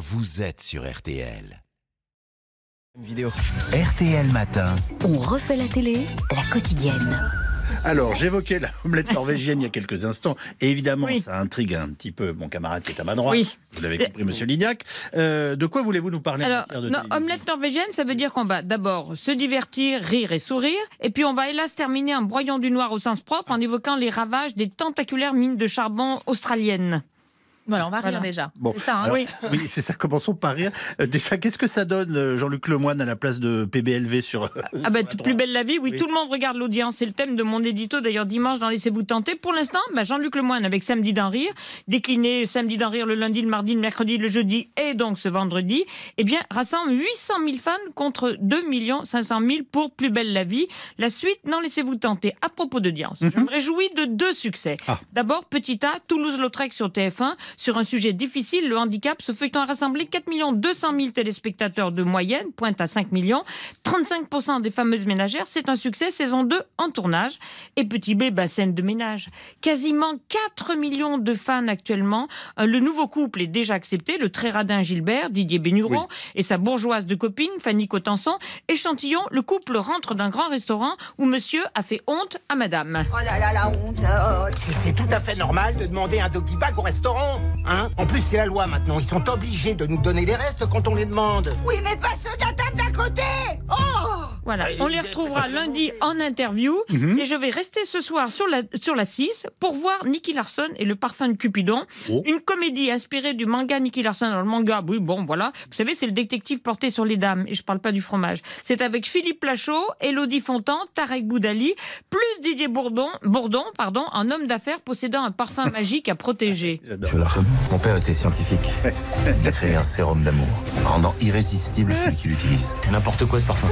vous êtes sur RTL. Vidéo. RTL Matin. On refait la télé, la quotidienne. Alors, j'évoquais la omelette norvégienne il y a quelques instants. Et évidemment, Oui. ça intrigue un petit peu mon camarade qui est à ma droite. Oui. Vous l'avez compris, monsieur Lignac. Euh, de quoi voulez-vous nous parler en Alors, matière de non, omelette norvégienne, ça veut dire qu'on va d'abord se divertir, rire et sourire, et puis on va hélas terminer en broyant du noir au sens propre en évoquant les ravages des tentaculaires mines de charbon australiennes. Voilà, on va rire Voilà. déjà. Bon, C'est ça, hein alors, Oui. oui, c'est ça. Commençons par rire. Euh, déjà, qu'est-ce que ça donne, euh, Jean-Luc Lemoyne, à la place de PBLV sur. euh, Ah ben, la plus belle la vie, oui, Oui. tout le monde regarde l'audience. C'est le thème de mon édito, d'ailleurs, dimanche dans Laissez-vous tenter. Pour l'instant, bah, Jean-Luc Lemoyne avec Samedi d'en rire, décliné Samedi d'en rire le lundi, le mardi, le mercredi, le jeudi et donc ce vendredi, eh bien, rassemble 800 000 fans contre 2 500 000 pour Plus belle la vie. La suite, non, Laissez-vous tenter. À propos d'audience, je me réjouis de deux succès. Ah. D'abord, Petit A, Toulouse-Lautrec sur TF1, sur un sujet difficile, le handicap. Ce feuilleton a rassemblé 4 200 000 téléspectateurs de moyenne, pointe à 5 millions. 35% des fameuses ménagères, c'est un succès, saison 2 en tournage. Et Petit B, bah, scène de ménage. Quasiment 4 millions de fans actuellement. Euh, Le nouveau couple est déjà accepté, le très radin Gilbert, Didier Bénuron, et sa bourgeoise de copine, Fanny Cotenson. Échantillon, le couple rentre d'un grand restaurant où monsieur a fait honte à madame. Oh là là, la honte. oh. C'est c'est tout à fait normal de demander un doggy bag au restaurant. Hein en plus, c'est la loi maintenant. Ils sont obligés de nous donner des restes quand on les demande. Oui, mais pas ceux de la table d'à côté. Oh Voilà, Ah, on les retrouvera lundi en interview Mhm. et je vais rester ce soir sur la, sur la 6 pour voir Nicky Larson et le parfum de Cupidon. Oh. Une comédie inspirée du manga Nicky Larson. Alors, le manga, oui, bon, voilà. Vous savez, c'est le détective porté sur les dames et je parle pas du fromage. C'est avec Philippe Lachaud, Elodie Fontan, Tarek Boudali, plus Didier Bourdon, Bourdon pardon, un homme d'affaires possédant un parfum magique à protéger. Larson, mon père était scientifique. Il a créé un sérum d'amour, rendant irrésistible celui qui l'utilise. C'est n'importe quoi ce parfum.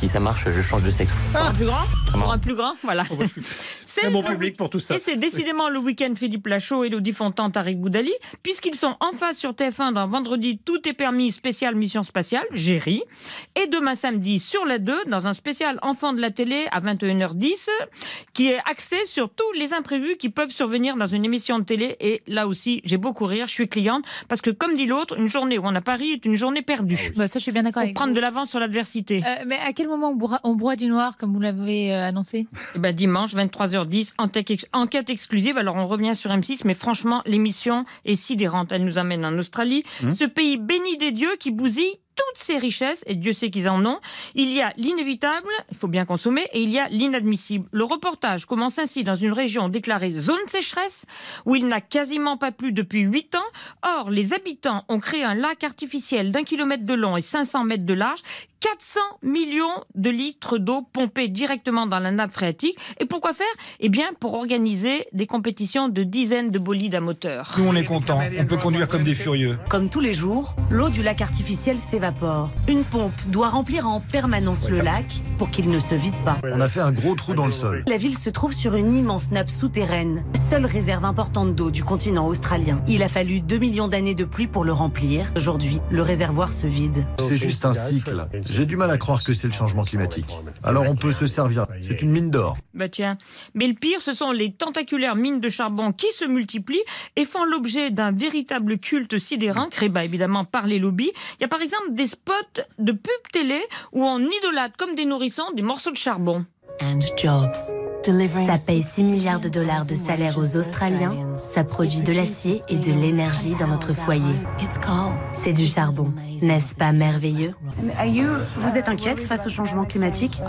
Si ça marche, je change de sexe. Pour un plus grand Pour marrant. un plus grand, voilà. Oh, bah, je suis C'est bon public pour tout ça. Et c'est décidément le week-end Philippe Lachaud, Elodie Fontan, Tariq Boudali, puisqu'ils sont en face sur TF1 dans Vendredi Tout est permis, spécial Mission Spatiale, j'ai ri. Et demain samedi sur la 2, dans un spécial Enfants de la télé à 21h10, qui est axé sur tous les imprévus qui peuvent survenir dans une émission de télé. Et là aussi, j'ai beaucoup rire, je suis cliente, parce que comme dit l'autre, une journée où on a pas ri est une journée perdue. Bah, ça, je suis bien d'accord prendre vous. de l'avance sur l'adversité. Euh, mais à quel moment on on broie du noir, comme vous l'avez euh, annoncé Eh ben, dimanche, 23h10, enquête, ex- enquête exclusive. Alors, on revient sur M6, mais franchement, l'émission est sidérante. Elle nous amène en Australie, ce pays béni des dieux qui bousille toutes ses richesses, et Dieu sait qu'ils en ont. Il y a l'inévitable, il faut bien consommer, et il y a l'inadmissible. Le reportage commence ainsi dans une région déclarée zone sécheresse, où il n'a quasiment pas plu depuis 8 ans. Or, les habitants ont créé un lac artificiel d'un kilomètre de long et 500 mètres de large, 400 millions de litres d'eau pompés directement dans la nappe phréatique. Et pourquoi faire? Eh bien, pour organiser des compétitions de dizaines de bolides à moteur. Nous, on est contents. On peut conduire comme des furieux. Comme tous les jours, l'eau du lac artificiel s'évapore. Une pompe doit remplir en permanence le lac pour qu'il ne se vide pas. On a fait un gros trou dans le sol. La ville se trouve sur une immense nappe souterraine, seule réserve importante d'eau du continent australien. Il a fallu 2 millions d'années de pluie pour le remplir. Aujourd'hui, le réservoir se vide. C'est juste un cycle. J'ai du mal à croire que c'est le changement climatique. Alors on peut se servir. C'est une mine d'or. Bah tiens. Mais le pire, ce sont les tentaculaires mines de charbon qui se multiplient et font l'objet d'un véritable culte sidérant, créé bah, évidemment par les lobbies. Il y a par exemple des spots de pub télé où on idolâtre comme des nourrissons des morceaux de charbon. Ça paye 6 milliards de dollars de salaire aux Australiens, ça produit de l'acier et de l'énergie dans notre foyer. C'est du charbon, n'est-ce pas merveilleux? Vous êtes inquiète face au changement climatique?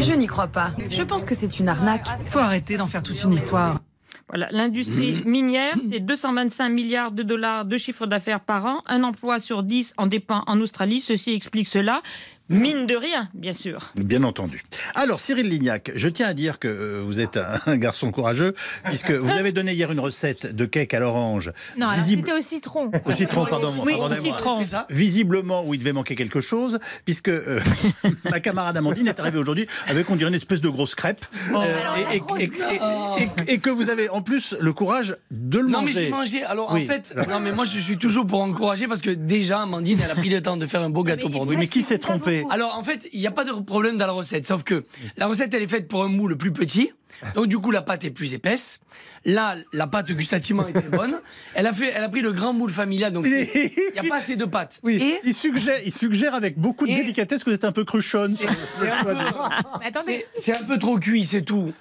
Je n'y crois pas. Je pense que c'est une arnaque. Faut arrêter d'en faire toute une histoire. Voilà, l'industrie minière, c'est 225 milliards de dollars de chiffre d'affaires par an. Un emploi sur 10 en dépend en Australie. Ceci explique cela. Mine de rien, bien sûr. Bien entendu. Alors, Cyril Lignac, je tiens à dire que euh, vous êtes un, un garçon courageux, puisque vous avez donné hier une recette de cake à l'orange. Non, Visible- c'était au citron. Au citron, pardon. Oui, pardonnez-moi. au citron. Visiblement, où il devait manquer quelque chose, puisque euh, ma camarade Amandine est arrivée aujourd'hui avec, on dirait, une espèce de grosse crêpe. Oh. euh, et, et- et- et- et- et que vous avez en plus le courage de le Non, mais manger. j'ai mangé. Alors, Oui. en fait, non, mais moi, je suis toujours pour encourager parce que déjà, Amandine, elle a pris le temps de faire un beau gâteau pour nous. Oui, mais qui s'est trompé Alors, en fait, il n'y a pas de problème dans la recette. Sauf que la recette, elle est faite pour un moule plus petit. Donc du coup, la pâte est plus épaisse. Là, la pâte gustativement est très bonne. Elle a, fait, elle a pris le grand moule familial, donc il n'y a pas assez de pâte. Oui, Et il, suggère, il suggère avec beaucoup de délicatesse que vous êtes un peu cruchonne. c'est un, peu- Mais attendez. c'est- c'est un peu trop cuit, c'est tout.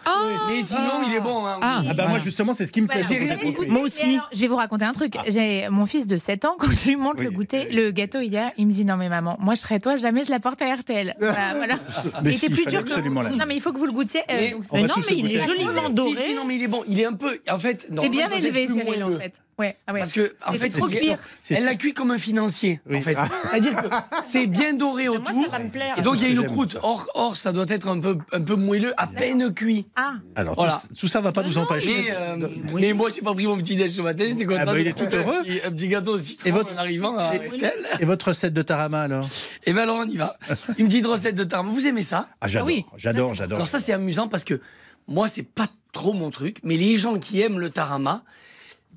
Mais sinon, il est bon. hein. Ah. Ah bah moi justement c'est ce qui me plaît. Voilà, Moi aussi. alors, je vais vous raconter un truc. J'ai mon fils de 7 ans, quand je lui montre le goûter, le gâteau hier, il me dit Non, mais maman, moi je serais toi, jamais je la porte à RTL. Voilà, voilà. Mais il si, était plus dur que vous. Non, mais il faut que vous le goûtiez. euh, donc, On non, mais il est joliment doré. si, non, mais il est bon. Il est un peu. En fait, c'est normalement, bien il élevé, Cyril, en fait. Ouais, ah ouais. Parce que, en Il fait, Elle l'a cuit comme un financier, Oui. en fait. Ah. C'est-à-dire que c'est bien doré Moi, autour. ça va me plaire. Et donc, il y a une croûte. Or, or, ça doit être un peu, un peu moelleux, à peine cuit. Ah, Alors tout- Voilà. tout, ça va pas nous empêcher. Mais, euh, mais moi, j'ai pas pris mon petit déj ce matin. J'étais content. Ah bah, de il est tout heureux. Un petit, un petit gâteau au citron Et votre- en arrivant à et- RTL. Et votre recette de tarama alors? Et ben alors, on y va. Une petite recette de tarama. Vous aimez ça? Ah j'adore, oui. j'adore, j'adore. Alors ça, c'est amusant parce que moi, c'est pas trop mon truc. Mais les gens qui aiment le tarama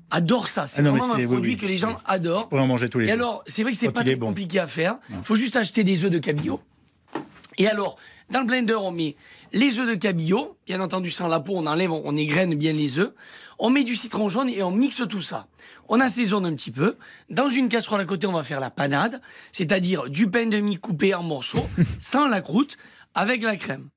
adorent ça. C'est Ah vraiment un oui, produit oui. que les gens adorent. On pourrait en manger tous les Et jours. alors, c'est vrai que c'est pas très bon. compliqué à faire. Il faut juste acheter des œufs de cabillaud. Et alors, dans le blender, on met les œufs de cabillaud. Bien entendu, sans la peau, on enlève, on égrène bien les œufs. On met du citron jaune et on mixe tout ça. On assaisonne un petit peu. Dans une casserole à côté, on va faire la panade, c'est-à-dire du pain de mie coupé en morceaux, sans la croûte, avec la crème.